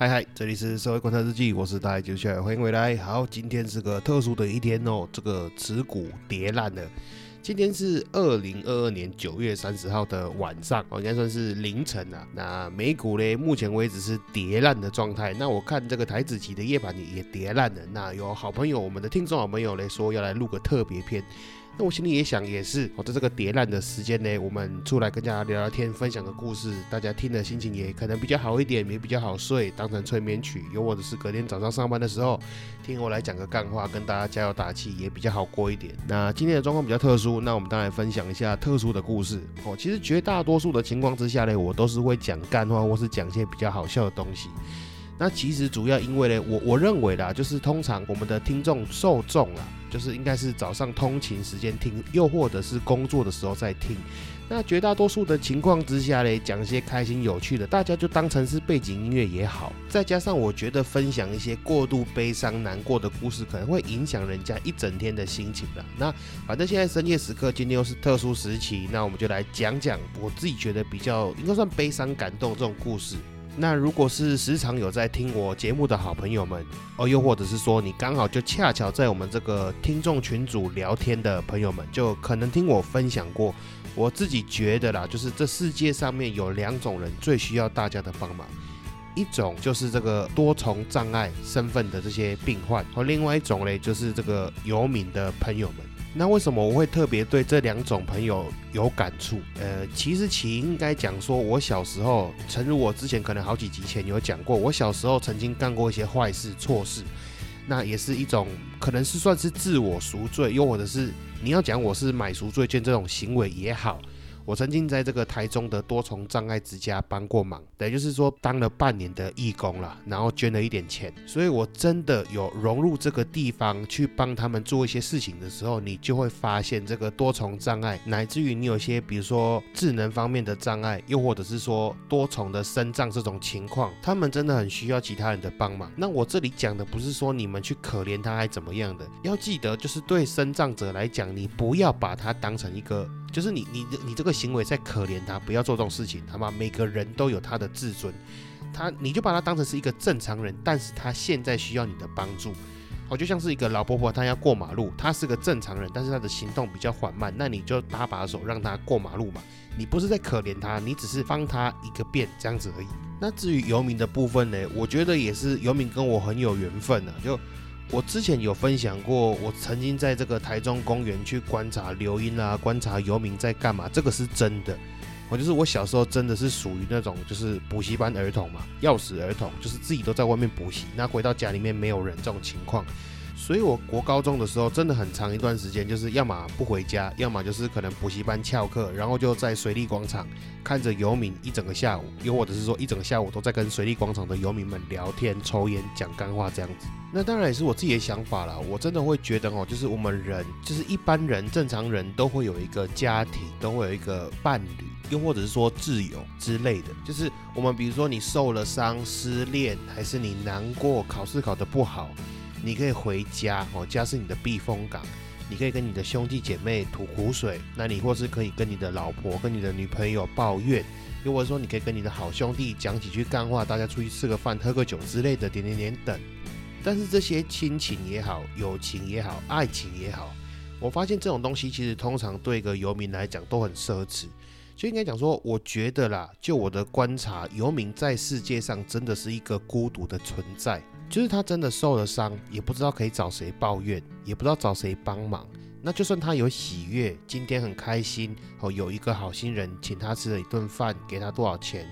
嗨嗨，这里是社会观察日记，我是大爷九欢迎回来。好，今天是个特殊的一天哦，这个持股跌烂了。今天是二零二二年九月三十号的晚上，哦，应该算是凌晨啊。那美股呢，目前为止是跌烂的状态。那我看这个台子期的夜盘也也跌烂了。那有好朋友，我们的听众好朋友来说要来录个特别篇。那我心里也想，也是，我在这个叠烂的时间呢，我们出来跟大家聊聊天，分享个故事，大家听的心情也可能比较好一点，也比较好睡，当成催眠曲。又或者是隔天早上上班的时候，听我来讲个干话，跟大家加油打气，也比较好过一点。那今天的状况比较特殊，那我们当然分享一下特殊的故事。哦，其实绝大多数的情况之下呢，我都是会讲干话，或是讲一些比较好笑的东西。那其实主要因为呢，我我认为啦，就是通常我们的听众受众啊。就是应该是早上通勤时间听，又或者是工作的时候在听。那绝大多数的情况之下嘞，讲一些开心有趣的，大家就当成是背景音乐也好。再加上我觉得分享一些过度悲伤难过的故事，可能会影响人家一整天的心情的。那反正现在深夜时刻，今天又是特殊时期，那我们就来讲讲我自己觉得比较应该算悲伤感动这种故事。那如果是时常有在听我节目的好朋友们哦，又或者是说你刚好就恰巧在我们这个听众群组聊天的朋友们，就可能听我分享过。我自己觉得啦，就是这世界上面有两种人最需要大家的帮忙，一种就是这个多重障碍身份的这些病患，和另外一种嘞就是这个游民的朋友们。那为什么我会特别对这两种朋友有感触？呃，其实其应该讲说，我小时候，诚如我之前可能好几集前有讲过，我小时候曾经干过一些坏事、错事，那也是一种可能是算是自我赎罪，又或者是你要讲我是买赎罪券这种行为也好。我曾经在这个台中的多重障碍之家帮过忙，也就是说当了半年的义工了，然后捐了一点钱，所以我真的有融入这个地方去帮他们做一些事情的时候，你就会发现这个多重障碍，乃至于你有些比如说智能方面的障碍，又或者是说多重的身障这种情况，他们真的很需要其他人的帮忙。那我这里讲的不是说你们去可怜他还怎么样的，要记得就是对身障者来讲，你不要把他当成一个。就是你你你这个行为在可怜他，不要做这种事情，好吗？每个人都有他的自尊，他你就把他当成是一个正常人，但是他现在需要你的帮助，哦，就像是一个老婆婆，她要过马路，她是个正常人，但是她的行动比较缓慢，那你就搭把手让她过马路嘛，你不是在可怜她，你只是帮她一个便这样子而已。那至于游民的部分呢，我觉得也是游民跟我很有缘分啊，就。我之前有分享过，我曾经在这个台中公园去观察流音啊，观察游民在干嘛，这个是真的。我就是我小时候真的是属于那种就是补习班儿童嘛，钥匙儿童，就是自己都在外面补习，那回到家里面没有人这种情况。所以我国高中的时候真的很长一段时间，就是要么不回家，要么就是可能补习班翘课，然后就在水利广场看着游民一整个下午，又或者是说一整个下午都在跟水利广场的游民们聊天、抽烟、讲干话这样子。那当然也是我自己的想法啦，我真的会觉得哦，就是我们人，就是一般人、正常人都会有一个家庭，都会有一个伴侣，又或者是说挚友之类的。就是我们比如说你受了伤、失恋，还是你难过、考试考得不好，你可以回家哦，家是你的避风港，你可以跟你的兄弟姐妹吐苦水，那你或是可以跟你的老婆、跟你的女朋友抱怨，又或者说你可以跟你的好兄弟讲几句干话，大家出去吃个饭、喝个酒之类的，点点点等。但是这些亲情也好，友情也好，爱情也好，我发现这种东西其实通常对一个游民来讲都很奢侈。就应该讲说，我觉得啦，就我的观察，游民在世界上真的是一个孤独的存在。就是他真的受了伤，也不知道可以找谁抱怨，也不知道找谁帮忙。那就算他有喜悦，今天很开心哦，有一个好心人请他吃了一顿饭，给他多少钱。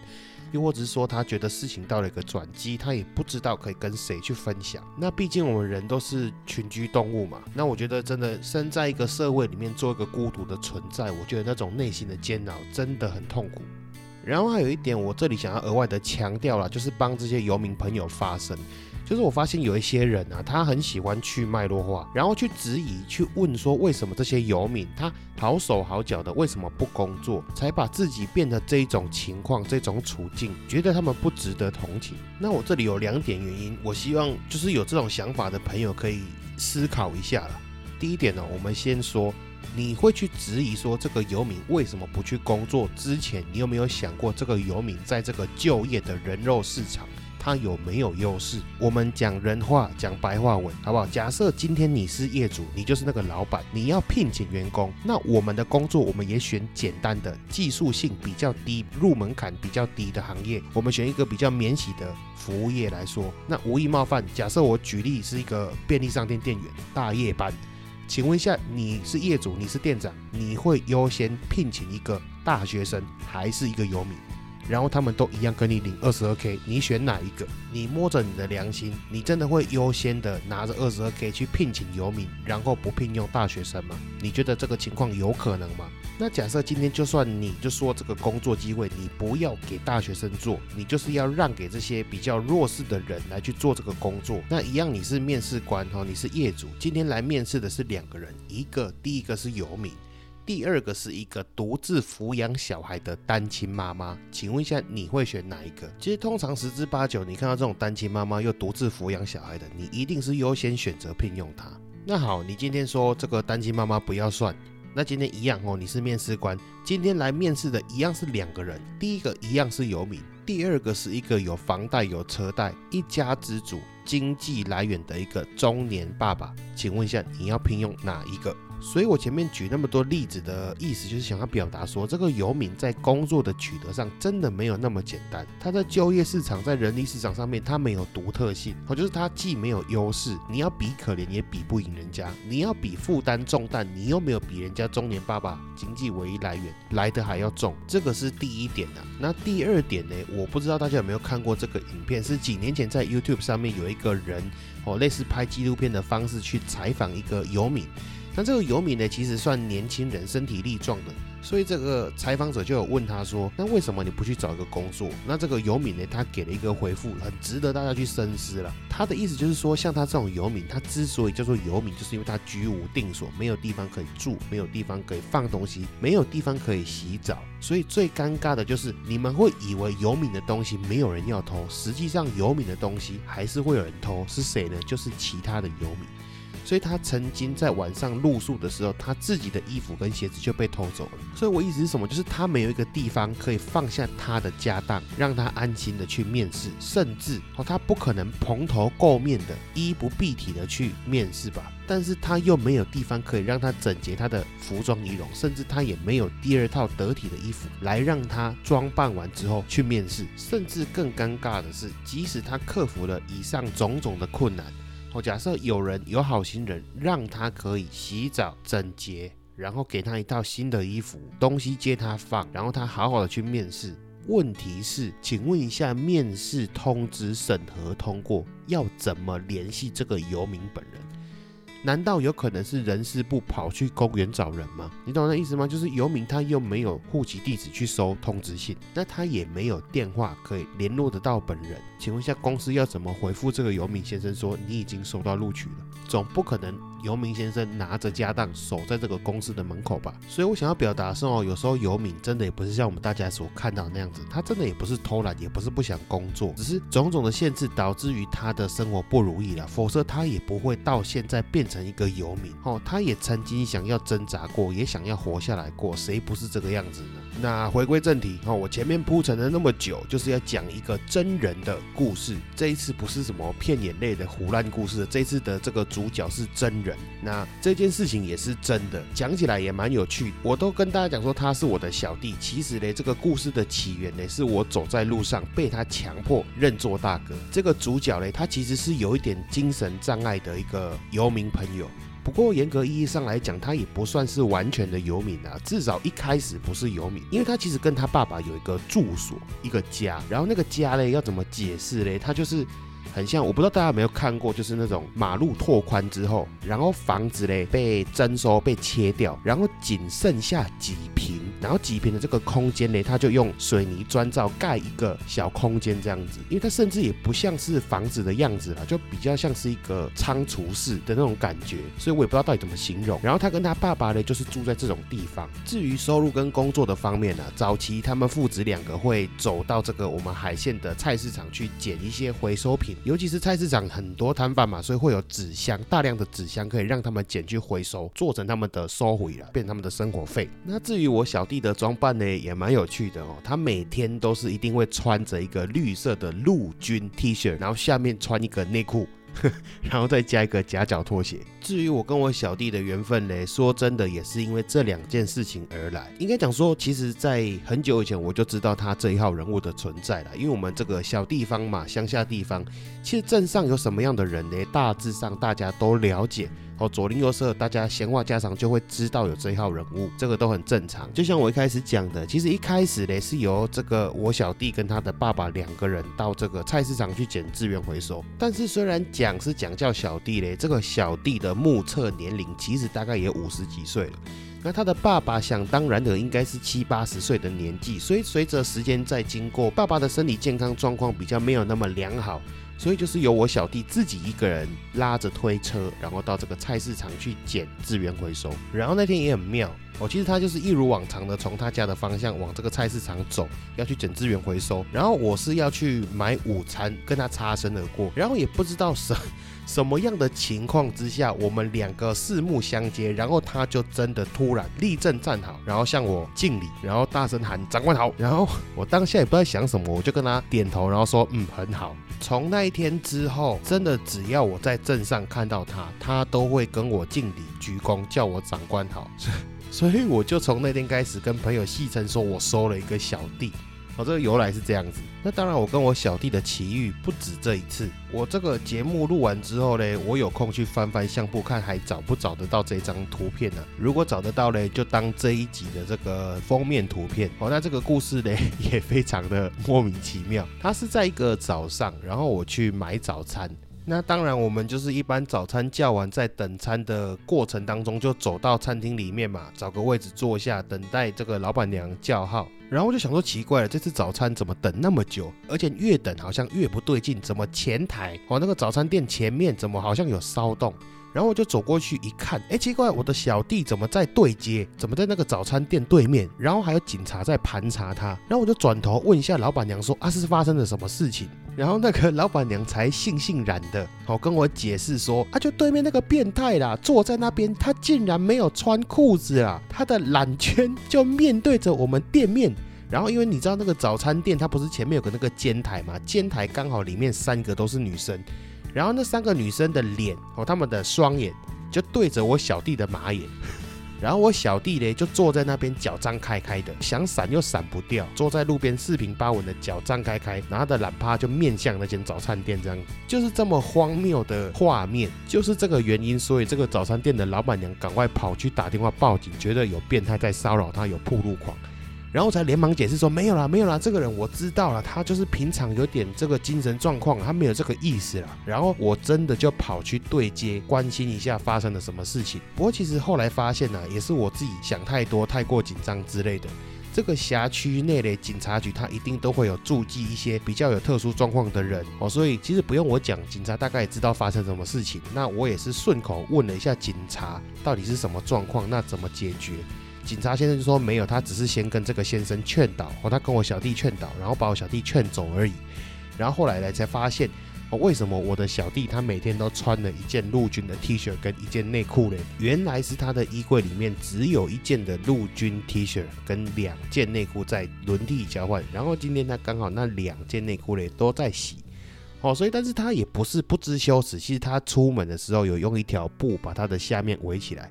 又或者是说，他觉得事情到了一个转机，他也不知道可以跟谁去分享。那毕竟我们人都是群居动物嘛。那我觉得真的生在一个社会里面做一个孤独的存在，我觉得那种内心的煎熬真的很痛苦。然后还有一点，我这里想要额外的强调了，就是帮这些游民朋友发声。就是我发现有一些人啊，他很喜欢去脉络化，然后去质疑、去问说，为什么这些游民他好手好脚的，为什么不工作，才把自己变得这一种情况、这种处境，觉得他们不值得同情。那我这里有两点原因，我希望就是有这种想法的朋友可以思考一下了。第一点呢，我们先说。你会去质疑说这个游民为什么不去工作？之前你有没有想过这个游民在这个就业的人肉市场，他有没有优势？我们讲人话，讲白话文，好不好？假设今天你是业主，你就是那个老板，你要聘请员工，那我们的工作我们也选简单的、技术性比较低、入门槛比较低的行业，我们选一个比较免洗的服务业来说。那无意冒犯，假设我举例是一个便利商店店员，大夜班。请问一下，你是业主，你是店长，你会优先聘请一个大学生还是一个游民？然后他们都一样跟你领二十二 k，你选哪一个？你摸着你的良心，你真的会优先的拿着二十二 k 去聘请游民，然后不聘用大学生吗？你觉得这个情况有可能吗？那假设今天就算你就说这个工作机会你不要给大学生做，你就是要让给这些比较弱势的人来去做这个工作，那一样你是面试官哦，你是业主，今天来面试的是两个人，一个第一个是游民，第二个是一个独自抚养小孩的单亲妈妈，请问一下你会选哪一个？其实通常十之八九，你看到这种单亲妈妈又独自抚养小孩的，你一定是优先选择聘用她。那好，你今天说这个单亲妈妈不要算。那今天一样哦，你是面试官，今天来面试的一样是两个人，第一个一样是游民，第二个是一个有房贷有车贷，一家之主，经济来源的一个中年爸爸，请问一下，你要聘用哪一个？所以我前面举那么多例子的意思，就是想要表达说，这个游民在工作的取得上真的没有那么简单。他在就业市场、在人力市场上面，他没有独特性，或就是他既没有优势，你要比可怜也比不赢人家，你要比负担重担，你又没有比人家中年爸爸经济唯一来源来的还要重，这个是第一点啊。那第二点呢？我不知道大家有没有看过这个影片，是几年前在 YouTube 上面有一个人哦，类似拍纪录片的方式去采访一个游民。那这个游民呢，其实算年轻人，身体力壮的，所以这个采访者就有问他说：“那为什么你不去找一个工作？”那这个游民呢，他给了一个回复，很值得大家去深思了。他的意思就是说，像他这种游民，他之所以叫做游民，就是因为他居无定所，没有地方可以住，没有地方可以放东西，没有地方可以洗澡。所以最尴尬的就是，你们会以为游民的东西没有人要偷，实际上游民的东西还是会有人偷。是谁呢？就是其他的游民。所以他曾经在晚上露宿的时候，他自己的衣服跟鞋子就被偷走了。所以我意思是什么？就是他没有一个地方可以放下他的家当，让他安心的去面试，甚至哦，他不可能蓬头垢面的、衣不蔽体的去面试吧？但是他又没有地方可以让他整洁他的服装仪容，甚至他也没有第二套得体的衣服来让他装扮完之后去面试。甚至更尴尬的是，即使他克服了以上种种的困难。哦，假设有人有好心人，让他可以洗澡整洁，然后给他一套新的衣服，东西接他放，然后他好好的去面试。问题是，请问一下，面试通知审核通过，要怎么联系这个游民本人？难道有可能是人事部跑去公园找人吗？你懂那意思吗？就是游民他又没有户籍地址去收通知信，那他也没有电话可以联络得到本人。请问一下，公司要怎么回复这个游民先生说你已经收到录取了？总不可能游民先生拿着家当守在这个公司的门口吧？所以我想要表达是哦，有时候游民真的也不是像我们大家所看到那样子，他真的也不是偷懒，也不是不想工作，只是种种的限制导致于他的生活不如意了。否则他也不会到现在变。成一个游民哦，他也曾经想要挣扎过，也想要活下来过，谁不是这个样子呢？那回归正题哦，我前面铺陈了那么久，就是要讲一个真人的故事。这一次不是什么骗眼泪的胡乱故事，这一次的这个主角是真人。那这件事情也是真的，讲起来也蛮有趣。我都跟大家讲说他是我的小弟，其实呢，这个故事的起源呢，是我走在路上被他强迫认作大哥。这个主角呢，他其实是有一点精神障碍的一个游民。朋友，不过严格意义上来讲，他也不算是完全的游民啊，至少一开始不是游民，因为他其实跟他爸爸有一个住所，一个家，然后那个家嘞要怎么解释嘞？他就是很像，我不知道大家有没有看过，就是那种马路拓宽之后，然后房子嘞被征收被切掉，然后仅剩下几平然后几平的这个空间呢，他就用水泥砖造盖一个小空间这样子，因为它甚至也不像是房子的样子了，就比较像是一个仓储室的那种感觉，所以我也不知道到底怎么形容。然后他跟他爸爸呢，就是住在这种地方。至于收入跟工作的方面呢，早期他们父子两个会走到这个我们海线的菜市场去捡一些回收品，尤其是菜市场很多摊贩嘛，所以会有纸箱，大量的纸箱可以让他们捡去回收，做成他们的收回了，变他们的生活费。那至于我小弟的装扮呢，也蛮有趣的哦，他每天都是一定会穿着一个绿色的陆军 T 恤，然后下面穿一个内裤。然后再加一个夹脚拖鞋。至于我跟我小弟的缘分嘞，说真的也是因为这两件事情而来。应该讲说，其实，在很久以前我就知道他这一号人物的存在了。因为我们这个小地方嘛，乡下地方，其实镇上有什么样的人呢？大致上大家都了解。哦，左邻右舍，大家闲话家常就会知道有这一号人物，这个都很正常。就像我一开始讲的，其实一开始呢是由这个我小弟跟他的爸爸两个人到这个菜市场去捡资源回收。但是虽然讲是讲叫小弟嘞，这个小弟的目测年龄其实大概也五十几岁了。那他的爸爸想当然的应该是七八十岁的年纪，所以随着时间在经过，爸爸的身体健康状况比较没有那么良好。所以就是由我小弟自己一个人拉着推车，然后到这个菜市场去捡资源回收。然后那天也很妙哦，其实他就是一如往常的从他家的方向往这个菜市场走，要去捡资源回收。然后我是要去买午餐，跟他擦身而过。然后也不知道什什么样的情况之下，我们两个四目相接，然后他就真的突然立正站好，然后向我敬礼，然后大声喊长官好。然后我当下也不知道想什么，我就跟他点头，然后说嗯很好。从那一天之后，真的只要我在镇上看到他，他都会跟我敬礼鞠躬，叫我长官好。所以我就从那天开始跟朋友戏称说，我收了一个小弟。哦，这个由来是这样子。那当然，我跟我小弟的奇遇不止这一次。我这个节目录完之后呢，我有空去翻翻相簿，看还找不找得到这张图片呢？如果找得到呢，就当这一集的这个封面图片。哦，那这个故事呢，也非常的莫名其妙。它是在一个早上，然后我去买早餐。那当然，我们就是一般早餐叫完，在等餐的过程当中，就走到餐厅里面嘛，找个位置坐下，等待这个老板娘叫号。然后我就想说，奇怪了，这次早餐怎么等那么久？而且越等好像越不对劲，怎么前台哦那个早餐店前面怎么好像有骚动？然后我就走过去一看，哎，奇怪，我的小弟怎么在对接？怎么在那个早餐店对面？然后还有警察在盘查他。然后我就转头问一下老板娘说：“啊，是发生了什么事情？”然后那个老板娘才悻悻然的，好跟我解释说：“啊，就对面那个变态啦，坐在那边，他竟然没有穿裤子啊，他的懒圈就面对着我们店面。然后因为你知道那个早餐店，它不是前面有个那个尖台嘛？尖台刚好里面三个都是女生。”然后那三个女生的脸哦，她们的双眼就对着我小弟的马眼，然后我小弟嘞就坐在那边，脚张开开的，想闪又闪不掉，坐在路边四平八稳的脚张开开，拿着懒趴就面向那间早餐店，这样就是这么荒谬的画面，就是这个原因，所以这个早餐店的老板娘赶快跑去打电话报警，觉得有变态在骚扰她，有铺路狂。然后才连忙解释说没有啦，没有啦，这个人我知道了，他就是平常有点这个精神状况，他没有这个意思了。然后我真的就跑去对接，关心一下发生了什么事情。不过其实后来发现呢，也是我自己想太多、太过紧张之类的。这个辖区内的警察局，他一定都会有驻记一些比较有特殊状况的人哦，所以其实不用我讲，警察大概也知道发生什么事情。那我也是顺口问了一下警察，到底是什么状况，那怎么解决？警察先生就说没有，他只是先跟这个先生劝导，哦，他跟我小弟劝导，然后把我小弟劝走而已。然后后来呢，才发现，哦，为什么我的小弟他每天都穿了一件陆军的 T 恤跟一件内裤呢？原来是他的衣柜里面只有一件的陆军 T 恤跟两件内裤在轮替交换。然后今天他刚好那两件内裤呢都在洗，哦，所以但是他也不是不知羞耻，其实他出门的时候有用一条布把他的下面围起来。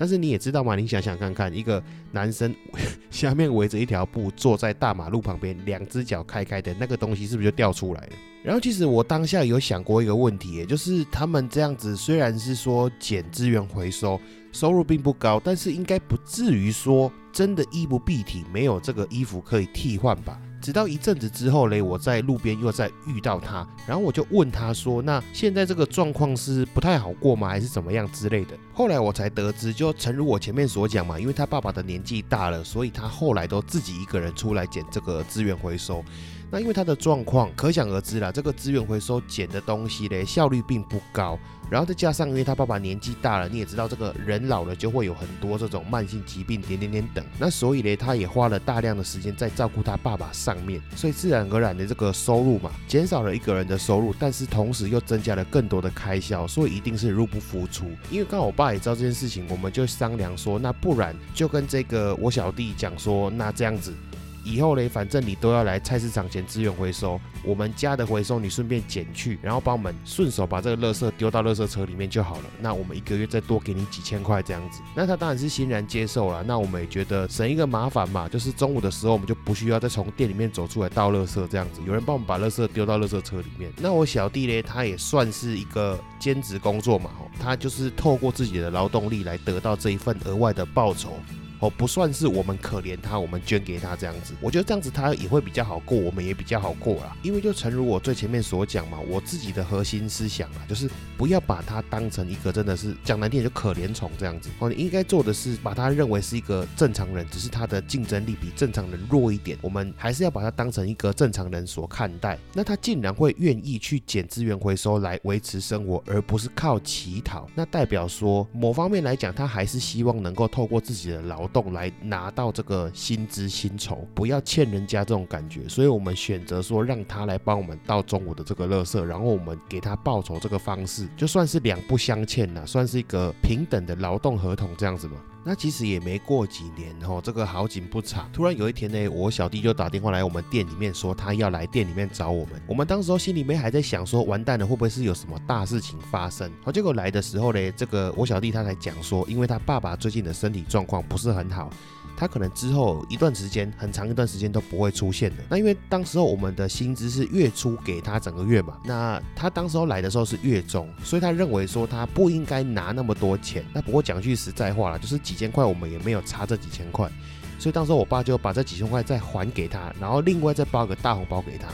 但是你也知道嘛，你想想看看，一个男生 下面围着一条布，坐在大马路旁边，两只脚开开的那个东西，是不是就掉出来了？然后其实我当下有想过一个问题，也就是他们这样子虽然是说捡资源回收，收入并不高，但是应该不至于说真的衣不蔽体，没有这个衣服可以替换吧？直到一阵子之后嘞，我在路边又再遇到他，然后我就问他说：“那现在这个状况是不太好过吗？还是怎么样之类的？”后来我才得知，就诚如我前面所讲嘛，因为他爸爸的年纪大了，所以他后来都自己一个人出来捡这个资源回收。那因为他的状况可想而知啦，这个资源回收捡的东西嘞效率并不高，然后再加上因为他爸爸年纪大了，你也知道这个人老了就会有很多这种慢性疾病点点点等，那所以嘞他也花了大量的时间在照顾他爸爸上面，所以自然而然的这个收入嘛减少了一个人的收入，但是同时又增加了更多的开销，所以一定是入不敷出。因为刚好我爸也知道这件事情，我们就商量说，那不然就跟这个我小弟讲说，那这样子。以后嘞，反正你都要来菜市场捡资源回收，我们家的回收你顺便捡去，然后帮我们顺手把这个垃圾丢到垃圾车里面就好了。那我们一个月再多给你几千块这样子，那他当然是欣然接受了。那我们也觉得省一个麻烦嘛，就是中午的时候我们就不需要再从店里面走出来倒垃圾这样子，有人帮我们把垃圾丢到垃圾车里面。那我小弟嘞，他也算是一个兼职工作嘛，他就是透过自己的劳动力来得到这一份额外的报酬。哦，不算是我们可怜他，我们捐给他这样子，我觉得这样子他也会比较好过，我们也比较好过啦。因为就诚如我最前面所讲嘛，我自己的核心思想啊，就是不要把他当成一个真的是讲难听点就可怜虫这样子。哦，你应该做的是把他认为是一个正常人，只是他的竞争力比正常人弱一点，我们还是要把他当成一个正常人所看待。那他竟然会愿意去捡资源回收来维持生活，而不是靠乞讨，那代表说某方面来讲，他还是希望能够透过自己的劳。动来拿到这个薪资薪酬，不要欠人家这种感觉，所以我们选择说让他来帮我们到中午的这个乐色，然后我们给他报酬这个方式，就算是两不相欠了，算是一个平等的劳动合同这样子嘛。那其实也没过几年哦，这个好景不长，突然有一天呢，我小弟就打电话来我们店里面说他要来店里面找我们。我们当时候心里面还在想说，完蛋了，会不会是有什么大事情发生？好，结果来的时候呢，这个我小弟他才讲说，因为他爸爸最近的身体状况不是很好。他可能之后一段时间，很长一段时间都不会出现的。那因为当时候我们的薪资是月初给他整个月嘛，那他当时候来的时候是月中，所以他认为说他不应该拿那么多钱。那不过讲句实在话了，就是几千块我们也没有差这几千块，所以当时我爸就把这几千块再还给他，然后另外再包个大红包给他。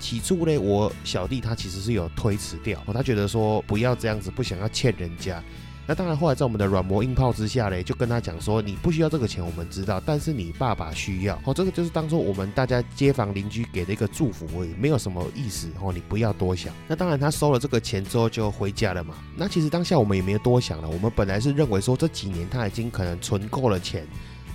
起初呢，我小弟他其实是有推辞掉，他觉得说不要这样子，不想要欠人家。那当然，后来在我们的软磨硬泡之下嘞，就跟他讲说，你不需要这个钱，我们知道，但是你爸爸需要。哦，这个就是当做我们大家街坊邻居给的一个祝福而已，没有什么意思。哦，你不要多想。那当然，他收了这个钱之后就回家了嘛。那其实当下我们也没有多想了，我们本来是认为说这几年他已经可能存够了钱。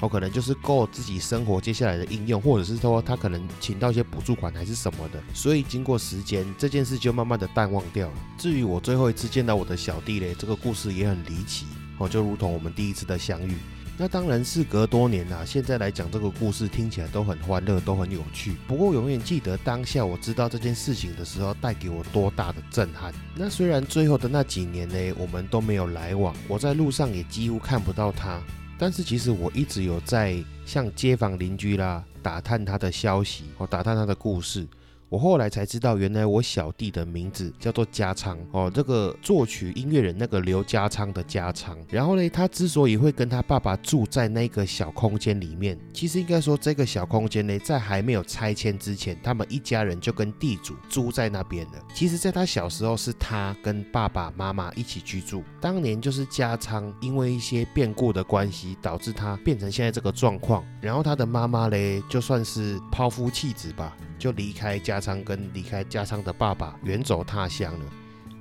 哦，可能就是够自己生活接下来的应用，或者是说他可能请到一些补助款还是什么的，所以经过时间，这件事就慢慢的淡忘掉了。至于我最后一次见到我的小弟嘞，这个故事也很离奇哦，就如同我们第一次的相遇。那当然事隔多年啦，现在来讲这个故事听起来都很欢乐，都很有趣。不过永远记得当下我知道这件事情的时候，带给我多大的震撼。那虽然最后的那几年呢，我们都没有来往，我在路上也几乎看不到他。但是其实我一直有在向街坊邻居啦打探他的消息，哦，打探他的故事。我后来才知道，原来我小弟的名字叫做加昌哦，这个作曲音乐人那个刘家昌的加昌。然后呢，他之所以会跟他爸爸住在那个小空间里面，其实应该说这个小空间呢，在还没有拆迁之前，他们一家人就跟地主租在那边了。其实，在他小时候，是他跟爸爸妈妈一起居住。当年就是加昌因为一些变故的关系，导致他变成现在这个状况。然后他的妈妈嘞，就算是抛夫弃子吧。就离开加仓，跟离开家仓的爸爸远走他乡了。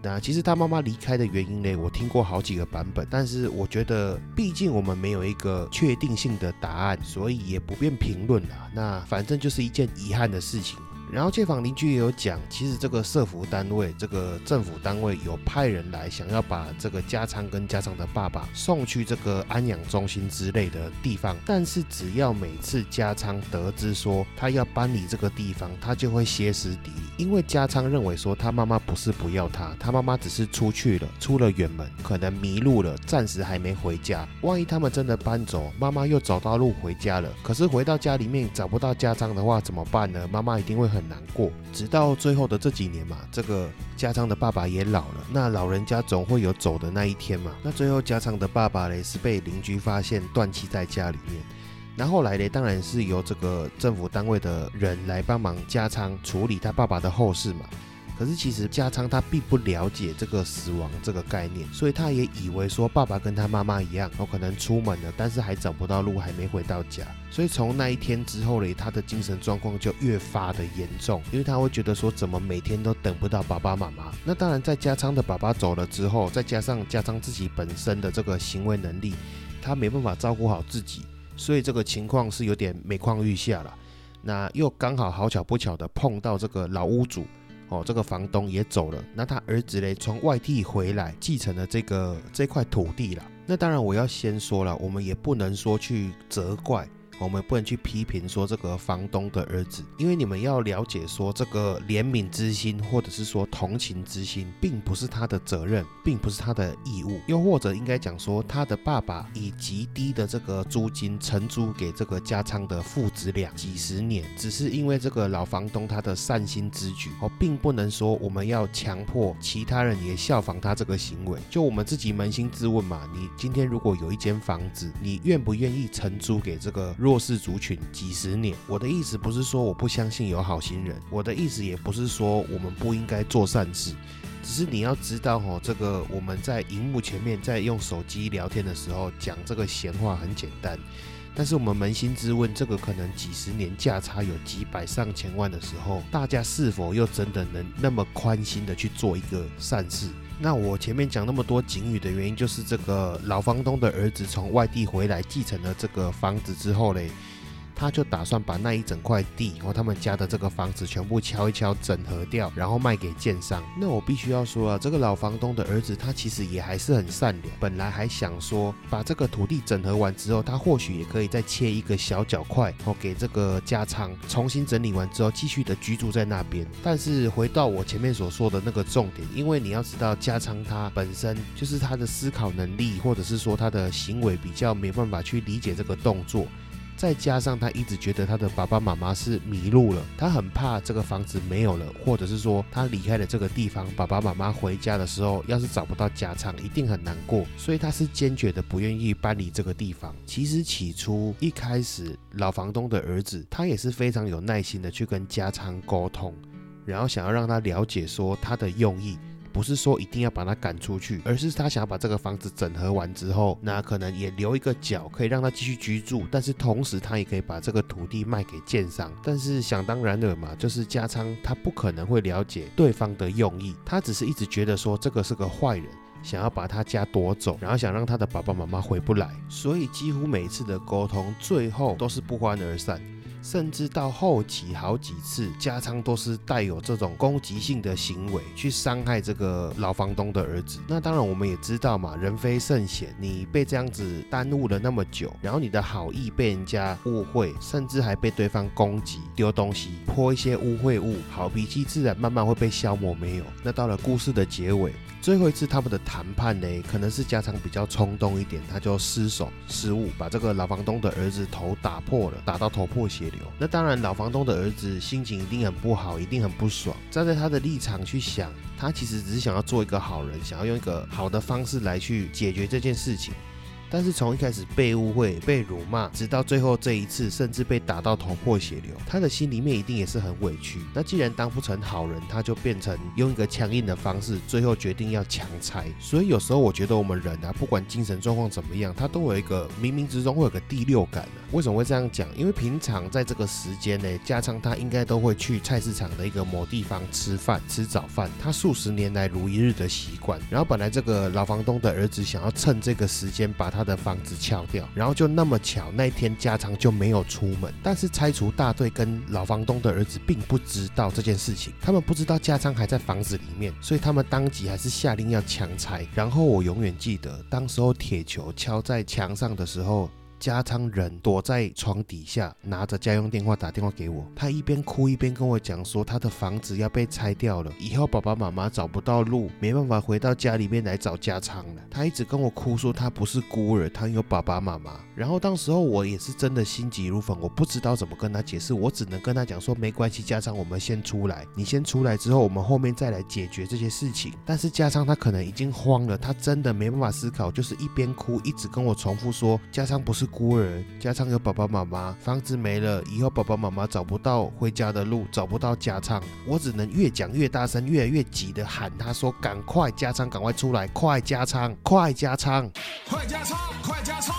那其实他妈妈离开的原因呢，我听过好几个版本，但是我觉得，毕竟我们没有一个确定性的答案，所以也不便评论了。那反正就是一件遗憾的事情。然后街坊邻居也有讲，其实这个社服单位、这个政府单位有派人来，想要把这个加仓跟加昌的爸爸送去这个安养中心之类的地方。但是只要每次加仓得知说他要搬离这个地方，他就会歇斯底里，因为加仓认为说他妈妈不是不要他，他妈妈只是出去了，出了远门，可能迷路了，暂时还没回家。万一他们真的搬走，妈妈又找到路回家了，可是回到家里面找不到加仓的话怎么办呢？妈妈一定会很。很难过，直到最后的这几年嘛，这个家昌的爸爸也老了，那老人家总会有走的那一天嘛。那最后家昌的爸爸嘞是被邻居发现断气在家里面。那后来嘞，当然是由这个政府单位的人来帮忙加仓处理他爸爸的后事嘛。可是其实加仓他并不了解这个死亡这个概念，所以他也以为说爸爸跟他妈妈一样，哦，可能出门了，但是还找不到路，还没回到家。所以从那一天之后呢，他的精神状况就越发的严重，因为他会觉得说怎么每天都等不到爸爸妈妈。那当然在加仓的爸爸走了之后，再加上加仓自己本身的这个行为能力，他没办法照顾好自己，所以这个情况是有点每况愈下了。那又刚好好巧不巧的碰到这个老屋主。哦，这个房东也走了，那他儿子嘞从外地回来继承了这个这块土地了。那当然我要先说了，我们也不能说去责怪。我们不能去批评说这个房东的儿子，因为你们要了解说这个怜悯之心或者是说同情之心，并不是他的责任，并不是他的义务，又或者应该讲说他的爸爸以极低的这个租金承租给这个加仓的父子俩几十年，只是因为这个老房东他的善心之举哦，并不能说我们要强迫其他人也效仿他这个行为。就我们自己扪心自问嘛，你今天如果有一间房子，你愿不愿意承租给这个弱？势族群几十年，我的意思不是说我不相信有好心人，我的意思也不是说我们不应该做善事，只是你要知道哈，这个我们在荧幕前面在用手机聊天的时候讲这个闲话很简单，但是我们扪心自问，这个可能几十年价差有几百上千万的时候，大家是否又真的能那么宽心的去做一个善事？那我前面讲那么多警语的原因，就是这个老房东的儿子从外地回来继承了这个房子之后嘞。他就打算把那一整块地和他们家的这个房子全部敲一敲，整合掉，然后卖给建商。那我必须要说啊，这个老房东的儿子他其实也还是很善良，本来还想说把这个土地整合完之后，他或许也可以再切一个小角块，哦给这个家仓重新整理完之后，继续的居住在那边。但是回到我前面所说的那个重点，因为你要知道家仓他本身就是他的思考能力，或者是说他的行为比较没办法去理解这个动作。再加上他一直觉得他的爸爸妈妈是迷路了，他很怕这个房子没有了，或者是说他离开了这个地方，爸爸妈妈回家的时候要是找不到家仓，一定很难过，所以他是坚决的不愿意搬离这个地方。其实起初一开始，老房东的儿子他也是非常有耐心的去跟家仓沟通，然后想要让他了解说他的用意。不是说一定要把他赶出去，而是他想要把这个房子整合完之后，那可能也留一个角可以让他继续居住，但是同时他也可以把这个土地卖给建商。但是想当然了嘛，就是加仓他不可能会了解对方的用意，他只是一直觉得说这个是个坏人，想要把他家夺走，然后想让他的爸爸妈妈回不来，所以几乎每次的沟通最后都是不欢而散。甚至到后期好几次，加仓都是带有这种攻击性的行为，去伤害这个老房东的儿子。那当然，我们也知道嘛，人非圣贤，你被这样子耽误了那么久，然后你的好意被人家误会，甚至还被对方攻击、丢东西、泼一些污秽物，好脾气自然慢慢会被消磨没有。那到了故事的结尾。最后一次他们的谈判呢，可能是加仓比较冲动一点，他就失手失误，把这个老房东的儿子头打破了，打到头破血流。那当然，老房东的儿子心情一定很不好，一定很不爽。站在他的立场去想，他其实只是想要做一个好人，想要用一个好的方式来去解决这件事情。但是从一开始被误会、被辱骂，直到最后这一次，甚至被打到头破血流，他的心里面一定也是很委屈。那既然当不成好人，他就变成用一个强硬的方式，最后决定要强拆。所以有时候我觉得我们人啊，不管精神状况怎么样，他都有一个冥冥之中会有个第六感啊。为什么会这样讲？因为平常在这个时间呢，加上他应该都会去菜市场的一个某地方吃饭、吃早饭，他数十年来如一日的习惯。然后本来这个老房东的儿子想要趁这个时间把他。他的房子撬掉，然后就那么巧，那天家昌就没有出门。但是拆除大队跟老房东的儿子并不知道这件事情，他们不知道加仓还在房子里面，所以他们当即还是下令要强拆。然后我永远记得，当时候铁球敲在墙上的时候。加仓人躲在床底下，拿着家用电话打电话给我。他一边哭一边跟我讲说，他的房子要被拆掉了，以后爸爸妈妈找不到路，没办法回到家里面来找加仓了。他一直跟我哭说，他不是孤儿，他有爸爸妈妈。然后当时候我也是真的心急如焚，我不知道怎么跟他解释，我只能跟他讲说没关系，加上我们先出来，你先出来之后，我们后面再来解决这些事情。但是加上他可能已经慌了，他真的没办法思考，就是一边哭一直跟我重复说，加上不是孤儿，加上有爸爸妈妈，房子没了，以后爸爸妈妈找不到回家的路，找不到加仓，我只能越讲越大声，越来越急的喊他说，赶快加仓，赶快出来，快加仓，快加仓，快加仓，快加仓，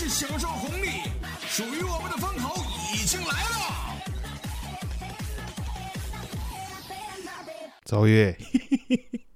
抓住趋势，享受红利，属于我们的风口已经来了。赵月。